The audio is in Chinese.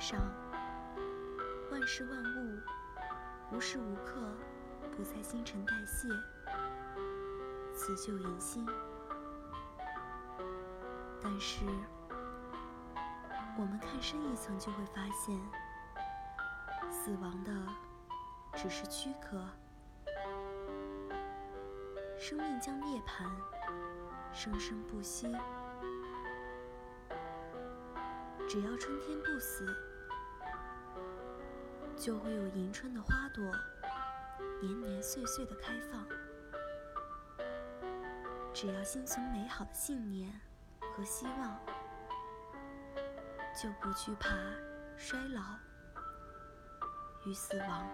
上，万事万物无时无刻不在新陈代谢，辞旧迎新。但是，我们看深一层，就会发现，死亡的只是躯壳，生命将涅槃，生生不息。只要春天不死，就会有迎春的花朵，年年岁岁的开放。只要心存美好的信念和希望，就不惧怕衰老与死亡。